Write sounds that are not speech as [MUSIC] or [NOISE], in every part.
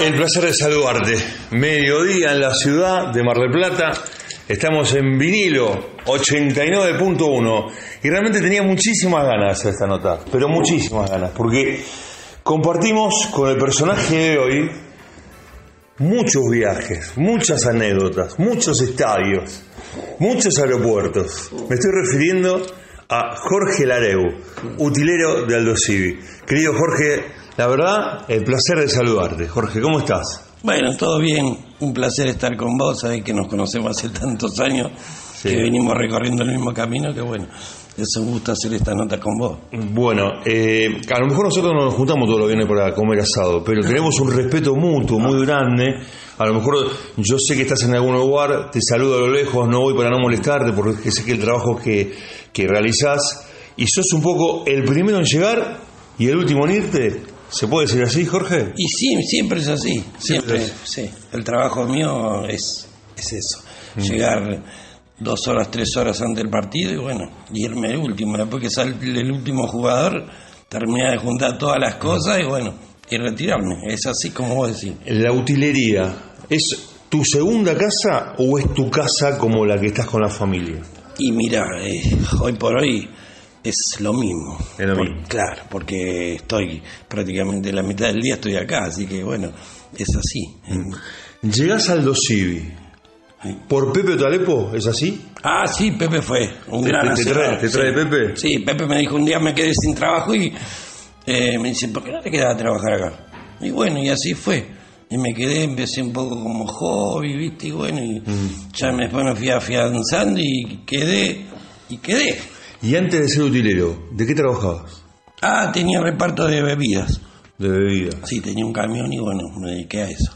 El placer de saludarte. Mediodía en la ciudad de Mar del Plata. Estamos en vinilo 89.1 y realmente tenía muchísimas ganas de hacer esta nota, pero muchísimas ganas, porque compartimos con el personaje de hoy muchos viajes, muchas anécdotas, muchos estadios, muchos aeropuertos. Me estoy refiriendo a Jorge Lareu, utilero de Aldo Civi. Querido Jorge, la verdad, el placer de saludarte. Jorge, ¿cómo estás? Bueno, todo bien. Un placer estar con vos. Sabés que nos conocemos hace tantos años Sí. que venimos recorriendo el mismo camino que bueno, es un gusto hacer esta nota con vos. Bueno, eh, a lo mejor nosotros no nos juntamos todos los viernes para comer asado, pero tenemos un respeto mutuo muy grande. A lo mejor yo sé que estás en algún lugar, te saludo a lo lejos, no voy para no molestarte porque sé que el trabajo que, que realizás y sos un poco el primero en llegar y el último en irte. ¿Se puede decir así, Jorge? Y sí, siempre es así. Siempre Siempre, sí. El trabajo mío es, es eso. Llegar dos horas, tres horas antes del partido y bueno, irme el último. Después que sale el último jugador, terminar de juntar todas las cosas y bueno, y retirarme. Es así como vos decís. La utilería, ¿es tu segunda casa o es tu casa como la que estás con la familia? Y mira, eh, hoy por hoy es lo mismo. Es lo Por- mismo. Claro, porque estoy prácticamente la mitad del día estoy acá, así que bueno, es así. Llegás al Dosivi. ¿Por Pepe Talepo? ¿Es así? Ah, sí, Pepe fue un ¿Te- gran te trae- te trae sí. Pepe? Sí, Pepe me dijo un día me quedé sin trabajo y eh, me dice, ¿por qué no te quedas a trabajar acá? Y bueno, y así fue. Y me quedé, empecé un poco como hobby, ¿viste? Y bueno, y Mm. ya me, después me fui afianzando y quedé, y quedé. Y antes de ser utilero, ¿de qué trabajabas? Ah, tenía reparto de bebidas. De bebida. Sí, tenía un camión y bueno, me dediqué a eso.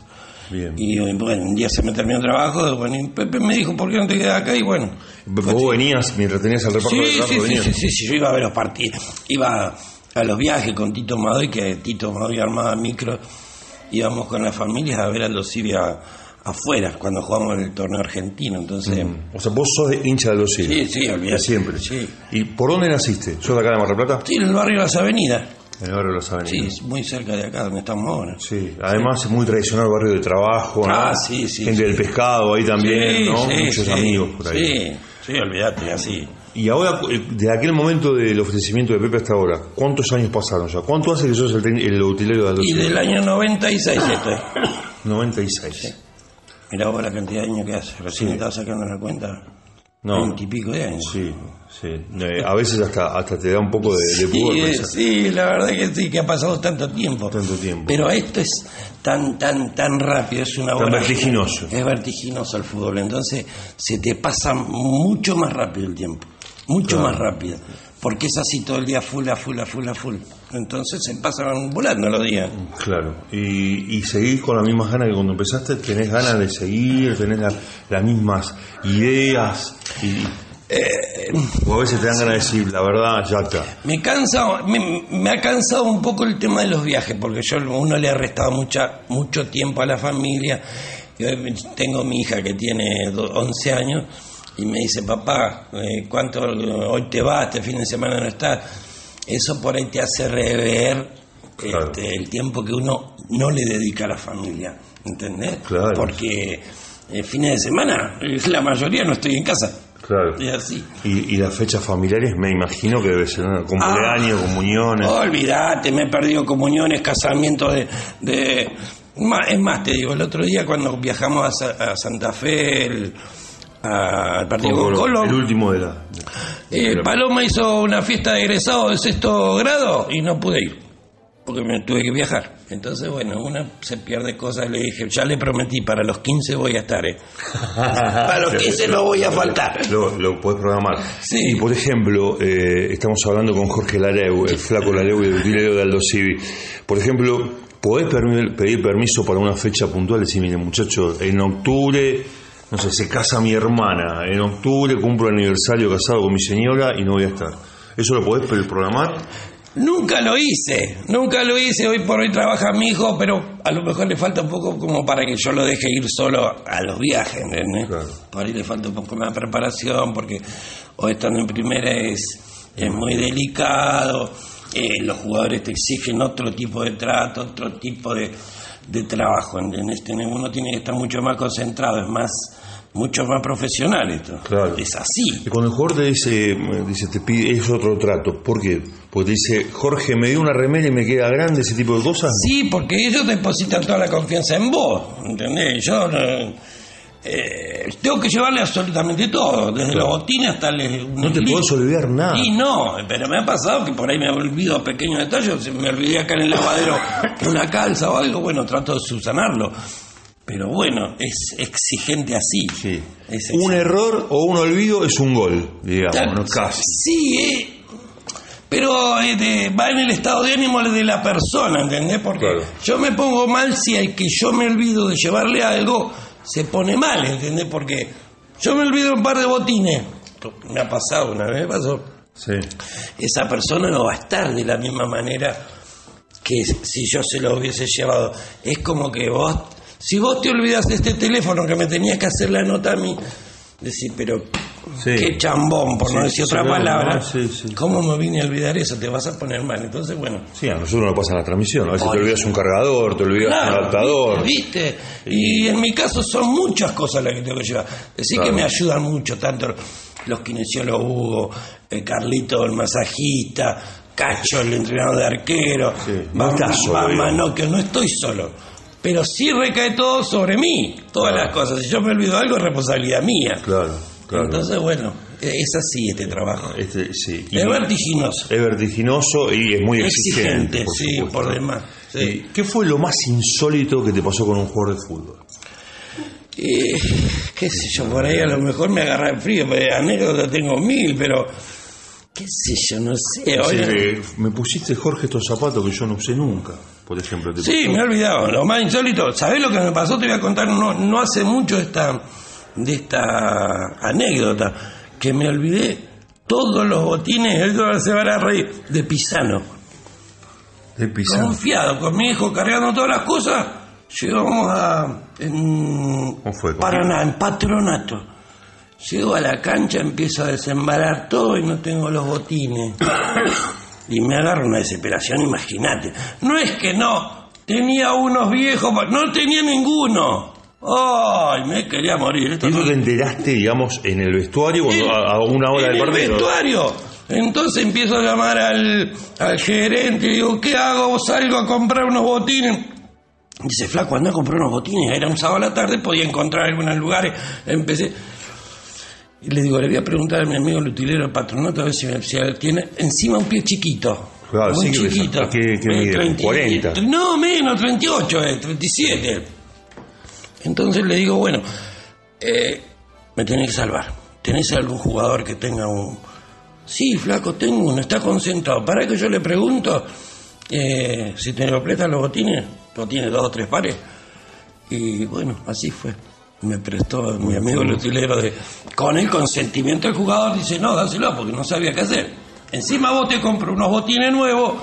Bien. Y bueno, un día se me terminó el trabajo, bueno, y Pepe me dijo, ¿por qué no te quedas acá? Y bueno. Vos venías, mientras tenías el reparto Sí, de trabajo, sí, venías. sí, sí, sí, yo iba a ver los partidos, iba a los viajes con Tito Madoy, que Tito Madoy armaba micro, íbamos con las familias a ver a los Sibia afuera, cuando jugamos el torneo argentino, entonces... O sea, vos sos de hincha de los Sí, sí, olvidate. Siempre. Sí. ¿Y por dónde naciste? ¿Sos de acá de Mar del Plata? Sí, en el barrio de las Avenidas, En el barrio de los sí, Avenidas. es muy cerca de acá donde estamos ahora. Sí. Además es muy tradicional el barrio de trabajo, ¿no? Ah, sí, sí, Gente sí. del pescado ahí también, Sí, ¿no? sí, Muchos sí, amigos por ahí. Sí, sí, olvídate, así. Y ahora, eh, de aquel momento del ofrecimiento de Pepe hasta ahora, ¿cuántos años pasaron ya? ¿Cuánto hace que sos el, el utilero de Aldo Y del año 96 estoy. [COUGHS] 96. Mirá vos la cantidad de años que hace, recién estaba sacando la cuenta. No. Veintipico de años. Sí, sí. Eh, a veces hasta, hasta te da un poco de, de pudor Sí, eh, pensar. sí, la verdad que sí, que ha pasado tanto tiempo. Tanto tiempo. Pero esto es tan, tan, tan rápido, es una Tan vertiginoso. Es vertiginoso el fútbol, entonces se te pasa mucho más rápido el tiempo, mucho más rápido, porque es así todo el día full, a full, a full, a full. Entonces se pasan volando los días. Claro. Y, y seguís con las mismas ganas que cuando empezaste, tenés ganas de seguir, tenés la- las mismas ideas. Y, o a veces te dan ganas de decir, la verdad, ya está. Me cansa, me, me ha cansado un poco el tema de los viajes, porque yo uno le ha restado mucha, mucho tiempo a la familia. Yo tengo mi hija que tiene do- 11 años y me dice, papá, eh, ¿cuánto hoy te vas? Este fin de semana no estás. Eso por ahí te hace rever Claro. este, el tiempo que uno no le dedica a la familia, ¿entendés? Claro. Porque el fines de semana, [LAUGHS] la mayoría no estoy en casa. Claro. Es así. Y, y las fechas familiares, me imagino que debe ser ¿no? cumpleaños, comuniones. Olvídate, me he perdido comuniones, casamientos de, de- Es más, te digo, el otro día cuando viajamos a, a Santa Fe, el- al partido Con Colón, Colón, el último de la. de- eh, Paloma hizo una fiesta de egresado de sexto grado y no pude ir, porque me tuve que viajar. Entonces, bueno, una se pierde cosas, le dije, ya le prometí, para los 15 voy a estar, ¿eh? [LAUGHS] Para los 15 no voy a faltar. Lo, lo podés programar. Sí. Y por ejemplo, eh, estamos hablando con Jorge Lareu, el flaco Lareu y el utilero de Aldo Civi. Por ejemplo, ¿podés pedir permiso para una fecha puntual? Decir, mire muchacho, en octubre, no sé, se casa mi hermana, en octubre cumplo el aniversario casado con mi señora y no voy a estar. ¿Eso lo podés programar? Nunca lo hice, nunca lo hice. Hoy por hoy trabaja mi hijo, pero a lo mejor le falta un poco como para que yo lo deje ir solo a los viajes. Claro. Por ahí le falta un poco más de preparación, porque hoy estando en primera es, es muy delicado. eh, los jugadores te exigen otro tipo de trato, otro tipo de, de trabajo, ¿entendés? Tiene- Uno tiene que estar mucho más concentrado, es más, mucho más profesional esto. Claro. Es así. Y cuando el jugador te dice, dice, te pide, es otro trato. ¿Por qué? Porque te dice, Jorge, me dio una remera y me queda grande, ese tipo de cosas. Sí, porque ellos depositan toda la confianza en vos, ¿entendés? Yo eh, eh, tengo que llevarle absolutamente todo, desde los botines hasta el... No te podés olvidar nada. Y no, pero me ha pasado que por ahí me olvido pequeños detalles, me olvidé acá en el lavadero [LAUGHS] una calza o algo, bueno, trato de subsanarlo. Pero bueno, es exigente así. Sí. Es Un error o un olvido es un gol, digamos, ¿no? Casi. Sí, eh, pero eh, de- va en el estado de ánimo de la persona, ¿entendés? Porque Claro. yo me pongo mal si al que yo me olvido de llevarle algo se pone mal, ¿entendés? Porque yo me olvido un par de botines. Me ha pasado una vez, pasó. Sí. Esa persona no va a estar de la misma manera que si yo se lo hubiese llevado. Es como que vos, si vos te olvidas de este teléfono que me tenías que hacer la nota a mí, decir, pero Sí. qué chambón, por no decir otra claro, palabra. no. ¿Cómo me vine a olvidar eso? Te vas a poner mal. Entonces, bueno. Sí, a nosotros nos pasa en la transmisión. A veces te olvidas un cargador, te olvidas un Claro, adaptador. ¿viste? Y en mi caso son muchas cosas las que tengo que llevar. Decir Claro. que me ayudan mucho, tanto los kinesiólogos Hugo, eh, Carlito, el masajista, Cacho, el entrenador de arquero, no no, que no estoy solo. Pero sí recae todo sobre mí, todas Claro. las cosas. Si yo me olvido algo, es responsabilidad mía. Claro, claro. Entonces, bueno, es así este trabajo. Este, sí. Es vertiginoso. es vertiginoso y es muy exigente. Exigente, por sí, supuesto. por demás. sí. ¿Y ¿Qué fue lo más insólito que te pasó con un jugador de fútbol? Eh, qué sé yo, por ahí a lo mejor me agarra el frío, anécdotas tengo mil, pero qué sé yo, no sé. Oye. eh, me pusiste, Jorge, estos zapatos que yo no usé nunca, por ejemplo. ¿te Sí, me he olvidado. Lo más insólito, ¿sabés lo que me pasó? Te voy a contar no, no hace mucho esta, de esta anécdota, que me olvidé todos los botines, él se van a reír, de Pisano. De. Confiado, con mi hijo cargando todas las cosas, llegamos a en ¿Cómo fue? Paraná, en Patronato. Llego a la cancha, empiezo a desembarar todo y no tengo los botines. [COUGHS] y me agarra una desesperación, imagínate. No es que no, tenía unos viejos, no tenía ninguno. ¡Ay! Me quería morir. Esto ¿Y no- eso te enteraste, digamos, en el vestuario cuando, en- a, a una hora en del el partido? vestuario. Entonces empiezo a llamar al, al gerente y digo, ¿qué hago? Salgo a comprar unos botines. Dice, flaco, anda a comprar unos botines. Era un sábado a la tarde, podía encontrar algunos lugares. Empecé. Y le digo, le voy a preguntar a mi amigo el utilero del patronato a ver si, me- si tiene encima un pie chiquito. Claro, muy sí, chiquito. ¿qué- qué mide? 30, 40. No, menos, 38, eh, 37. Entonces le digo, bueno, eh, me tenés que salvar. ¿Tenés algún jugador que tenga un... Sí, flaco, tengo uno, está concentrado. Para que yo le pregunto eh, si te lo prestan los botines, o tiene dos o tres pares. Y bueno, así fue. Me prestó mi amigo el utilero de... Con el consentimiento del jugador dice, no, dáselo porque no sabía qué hacer. Encima vos te compro unos botines nuevos,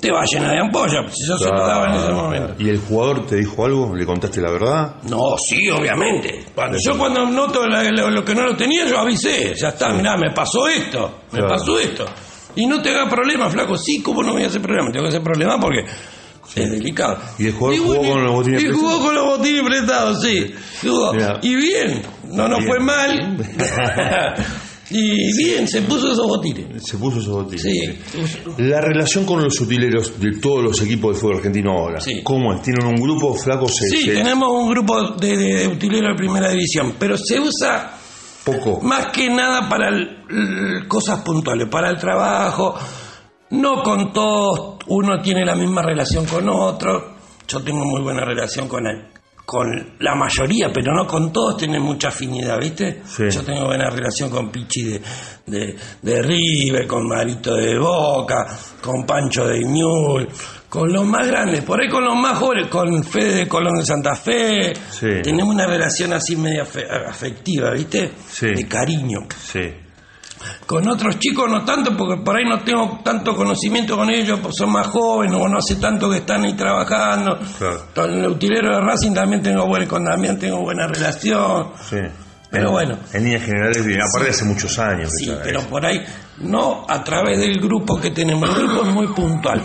te va a llenar de ampolla. Si yo se lo daba en ese momento. ¿Y el jugador te dijo algo? ¿Le contaste la verdad? No, sí, obviamente. Cuando, yo cuando noto la- lo, lo que no lo tenía, yo avisé. Ya está, mirá, me pasó esto, me Claro. pasó esto. Y no te hagas problema, flaco. Sí, ¿cómo no me voy a hacer problema? Tengo que hacer problema porque es delicado. ¿Y el jugador jugó bueno, con los botines Y jugó prestados? con los botines prestados, sí. Jugó. Y bien, no nos fue mal. [LAUGHS] y bien, se puso esos botines. Se puso esos botines. Sí. La relación con los utileros de todos los equipos de fútbol argentino ahora, Sí. ¿cómo es? ¿Tienen un grupo flaco? Se, Sí, se- tenemos un grupo de, de utileros de primera división, pero se usa Poco. Más que nada para el- el- cosas puntuales, para el trabajo. No con todos uno tiene la misma relación con otro. Yo tengo muy buena relación con él. Con la mayoría, pero no con todos tienen mucha afinidad, ¿viste? Sí. Yo tengo buena relación con Pichi de, de, de River, con Marito de Boca, con Pancho de Ñul, con los más grandes, por ahí con los más jóvenes, con Fede de Colón de Santa Fe. Sí. Tenemos una relación así media afe- afectiva, ¿viste? Sí. De cariño. Sí. Con otros chicos no tanto, porque por ahí no tengo tanto conocimiento con ellos, pues son más jóvenes o no hace tanto que están ahí trabajando. Claro. Con el utilero de Racing también tengo buena, con Damián tengo buena relación. Sí. Pero En- bueno. En líneas generales, aparte de hace muchos años. Sí, ya pero por ahí no a través del grupo que tenemos. El grupo es muy puntual.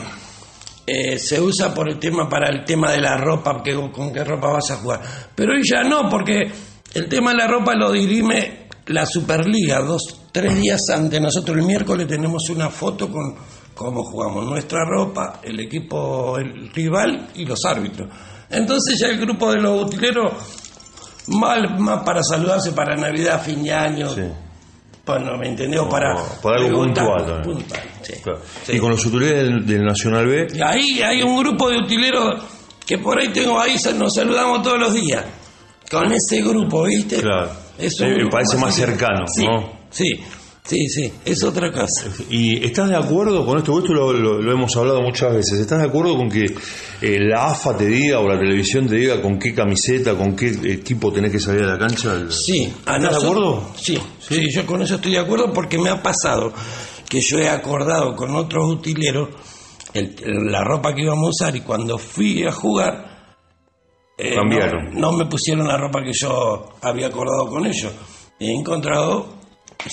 eh, se usa por el tema para el tema de la ropa, que, con qué ropa vas a jugar. Pero hoy ya no, porque el tema de la ropa lo dirime la Superliga, dos, tres días antes. Nosotros el miércoles tenemos una foto con cómo jugamos nuestra ropa, el equipo, el rival y los árbitros. Entonces ya el grupo de los utileros, mal, más para saludarse para Navidad, fin de año. Sí. Bueno, ¿me entendió? Para, Para algo puntual también. puntual, sí. Claro. Sí. Y con los utileros del, del Nacional B, Y ahí hay un grupo de utileros que por ahí tengo ahí, nos saludamos todos los días. Con ese grupo, ¿viste? Claro. Es Sí, un me parece más cercano, sí, ¿no? Sí, sí, sí, es otra cosa. ¿Y estás de acuerdo con esto? Esto lo, lo- lo hemos hablado muchas veces. ¿Estás de acuerdo con que eh, la AFA te diga o la televisión te diga con qué camiseta, con qué equipo tenés que salir a la cancha? Sí, ¿Estás de acuerdo? Sí, sí, yo con eso estoy de acuerdo porque me ha pasado que yo he acordado con otros utileros el- la ropa que íbamos a usar y cuando fui a jugar eh, Cambiaron. No, no me pusieron la ropa que yo había acordado con ellos. He encontrado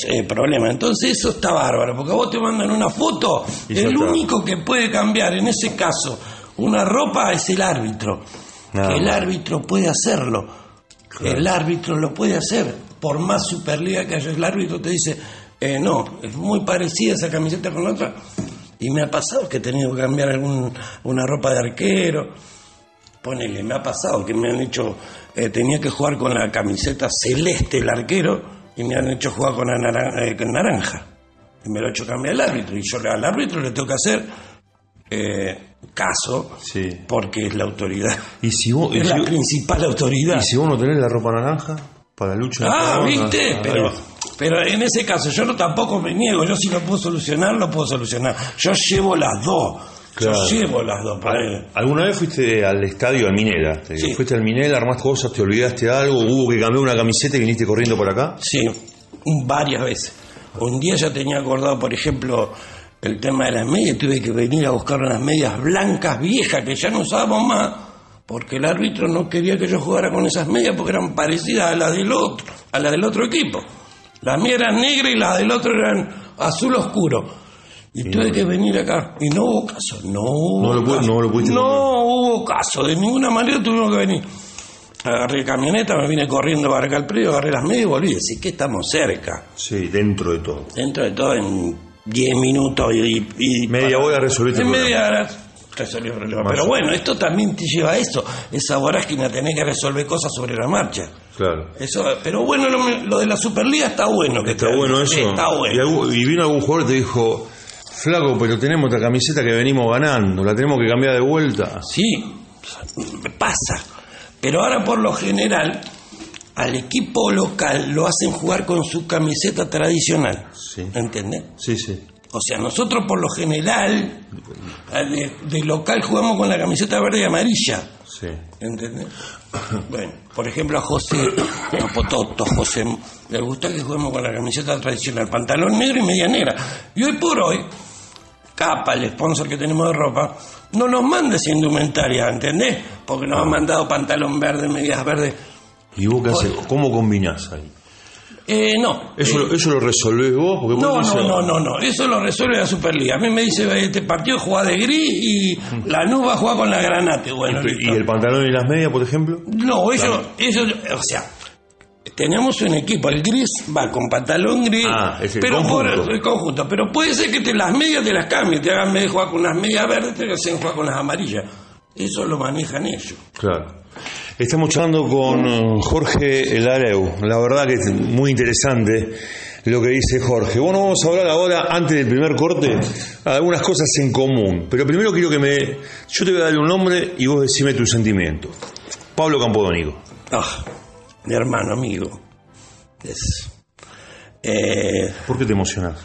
eh, problemas. Entonces eso está bárbaro, porque a vos te mandan una foto, Y el único que puede cambiar en ese caso una ropa es el árbitro. Nada que el árbitro puede hacerlo. El árbitro lo puede hacer. Por más Superliga que haya, el árbitro te dice, eh, no, es muy parecida esa camiseta con la otra. Y me ha pasado que he tenido que cambiar algún, una ropa de arquero. Ponele, me ha pasado que me han hecho, eh, tenía que jugar con la camiseta celeste el arquero y me han hecho jugar con la naran- eh, con naranja. Y me lo ha hecho cambiar el árbitro. Y yo al árbitro le tengo que hacer eh, caso Sí. porque es la autoridad. ¿Y si vos, Es si, la principal autoridad. y si vos no tenés la ropa naranja para lucha? Ah, Ah, viste, pero, pero en ese caso yo no tampoco me niego, yo si lo puedo solucionar, lo puedo solucionar. Yo llevo las dos, Claro. yo llevo las dos. para- ¿Alguna vez fuiste al estadio, al Minela? Te Sí. ¿Fuiste al Minela, armaste cosas, te olvidaste algo, hubo que cambiar una camiseta y viniste corriendo por acá? Sí, varias veces. Un día ya tenía acordado, por ejemplo, el tema de las medias, tuve que venir a buscar unas medias blancas viejas que ya no usábamos más, porque el árbitro no quería que yo jugara con esas medias porque eran parecidas a las del otro, a las del otro equipo. Las mías eran negras y las del otro eran azul oscuro. Y tuve que venir acá. Y no hubo caso. No hubo No lo caso. no lo pudiste No hubo caso. De ninguna manera tuvimos que venir. Agarré camioneta, me vine corriendo para acá al predio, agarré las medias y volví. Así que estamos cerca. Sí, dentro de todo. Dentro de todo, en 10 minutos y. y- Media hora resolviste En el problema. media hora resolví el problema. Más Pero bueno, esto también te lleva a eso. Esa vorágine a tener que resolver cosas sobre la marcha. Claro. Eso, pero bueno, lo, lo de la Superliga está bueno. que Está te- bueno eso. Está Y, bueno. algún- y vino algún jugador y te dijo, flaco, pero tenemos otra camiseta que venimos ganando, la tenemos que cambiar de vuelta. Sí, pasa. Pero ahora por lo general al equipo local lo hacen jugar con su camiseta tradicional. Sí. ¿Entendés? Sí, sí. O sea, nosotros por lo general al de, de local jugamos con la camiseta verde y amarilla. Sí. ¿Entendés? Bueno, por ejemplo a José, [COUGHS] a Pototo, José, le gusta que juguemos con la camiseta tradicional, pantalón negro y media negra. Y hoy por hoy, Capa, el sponsor que tenemos de ropa, no nos manda esa indumentaria, ¿entendés? Porque nos han mandado pantalón verde, medias verdes. ¿Y vos qué haces? ¿Cómo combinás ahí? Eh, no. ¿Eso, eh, lo- ¿Eso lo resolvés vos? Porque vos no, dices- no, no, no, no, eso lo resuelve la Superliga. A mí me dice, este partido juega de gris y la nube va a jugar con la granate. Bueno, ¿Y el pantalón y las medias, por ejemplo? No, ellos, ellos, o sea, tenemos un equipo, el gris va con pantalón gris, Ah, es el pero conjunto. por el conjunto, pero puede ser que te las medias te las cambien, te hagan jugar con unas medias verdes, te hacen jugar con las amarillas. Eso lo manejan ellos. Claro. Estamos charlando con eh, Jorge Elareu. La verdad que es muy interesante lo que dice Jorge. Bueno, vamos a hablar ahora, antes del primer corte, algunas cosas en común. Pero primero quiero que me... Yo te voy a dar un nombre y vos decime tu sentimiento. Pablo Campodónico. Ah, mi hermano, amigo. Es, eh, ¿Por qué te emocionás?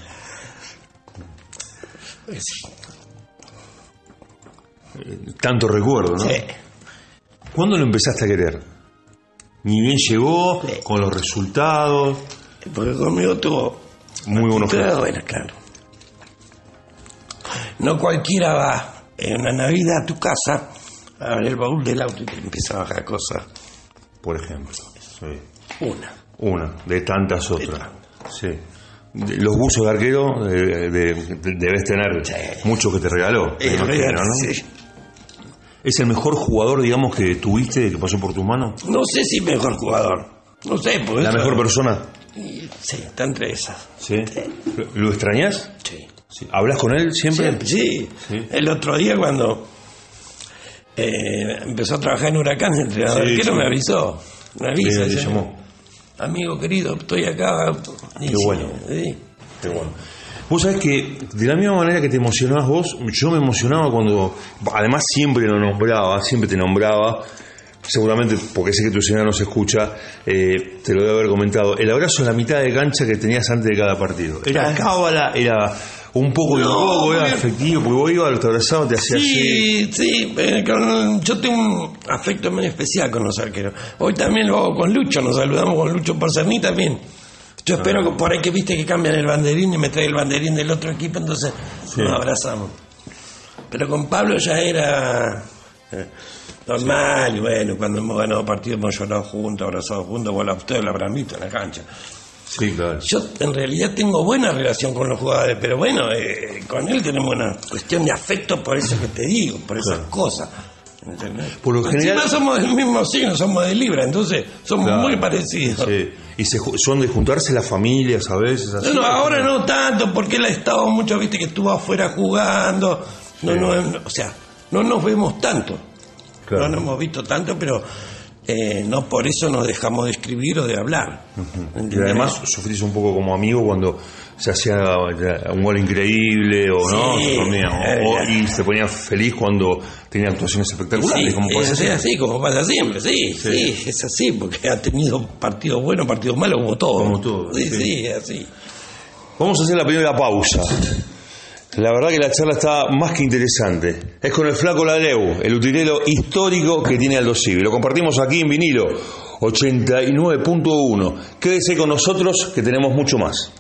es- Tanto recuerdo, ¿no? sí. ¿Cuándo lo empezaste a querer? Ni bien llegó, Sí. con los resultados. porque conmigo tuvo Muy buenos bueno, claro. No cualquiera va en una Navidad a tu casa a abrir el baúl del auto y te empieza a bajar cosas. Por ejemplo. Sí. Una. Una, de tantas otras. Sí. los buzos de arquero de- de- de- debes tener muchos que te regaló. imagino, ¿no? sí. ¿Es el mejor jugador, digamos, que tuviste, que pasó por tus manos? No sé si mejor jugador. No sé, ¿La mejor persona? Sí, está entre esas. ¿Sí? ¿Lo extrañas? Sí. Sí. ¿Hablas con él siempre? Siempre, sí. Sí. El otro día cuando eh, empezó a trabajar en Huracán, el entrenador sí. me avisó. Me avisa. Llamó. Amigo querido, estoy acá. Qué sí, bueno. sí. Qué bueno. Vos sabés que de la misma manera que te emocionabas vos, yo me emocionaba cuando, además siempre lo nombraba, siempre te nombraba, seguramente porque sé que tu señora no se escucha, eh, te lo debe haber comentado, el abrazo en la mitad de cancha que tenías antes de cada partido. Era cábala, era un poco y un No, poco, era porque- afectivo, porque vos ibas, te abrazabas, te hacías así. Sí, sí, eh, con- yo tengo un afecto muy especial con los arqueros. Hoy también lo hago con Lucho, nos saludamos con Lucho por ser mí también. Yo espero que por ahí que viste que cambian el banderín y me trae el banderín del otro equipo, entonces Sí. nos abrazamos. Pero con Pablo ya era eh, normal, y bueno, cuando hemos ganado partidos hemos llorado juntos, abrazados juntos, bueno, ustedes lo habrán visto en la cancha. Sí, claro. Yo en realidad tengo buena relación con los jugadores, pero bueno, eh, con él tenemos una cuestión de afecto por eso que te digo, por esas cosas. ¿entendés? Por lo general- Encima somos del mismo signo, somos de Libra, entonces somos Claro. muy parecidos. Sí. Y se son de juntarse las familias a veces. así. No, no, ahora no tanto, porque él ha estado mucho, viste, que estuvo afuera jugando. No, Sí. no, o sea, no nos vemos tanto. Claro. No nos hemos visto tanto, pero eh, no por eso nos dejamos de escribir o de hablar. Y además sufrís un poco como amigo cuando se hacía un gol increíble o no, Sí, Ponía- o- eh, y se ponía feliz cuando tenía actuaciones espectaculares, Sí, como es pasa siempre. así, como pasa siempre, sí, sí, es así, porque ha tenido partidos buenos, partidos malos, como todo. Como todo, Sí, sí. sí, así. Vamos a hacer la primera pausa. La verdad que la charla está más que interesante. Es con el flaco Ladeu, el utilero histórico que tiene Aldo Civi. Lo compartimos aquí en vinilo 89.1. Quédese con nosotros que tenemos mucho más.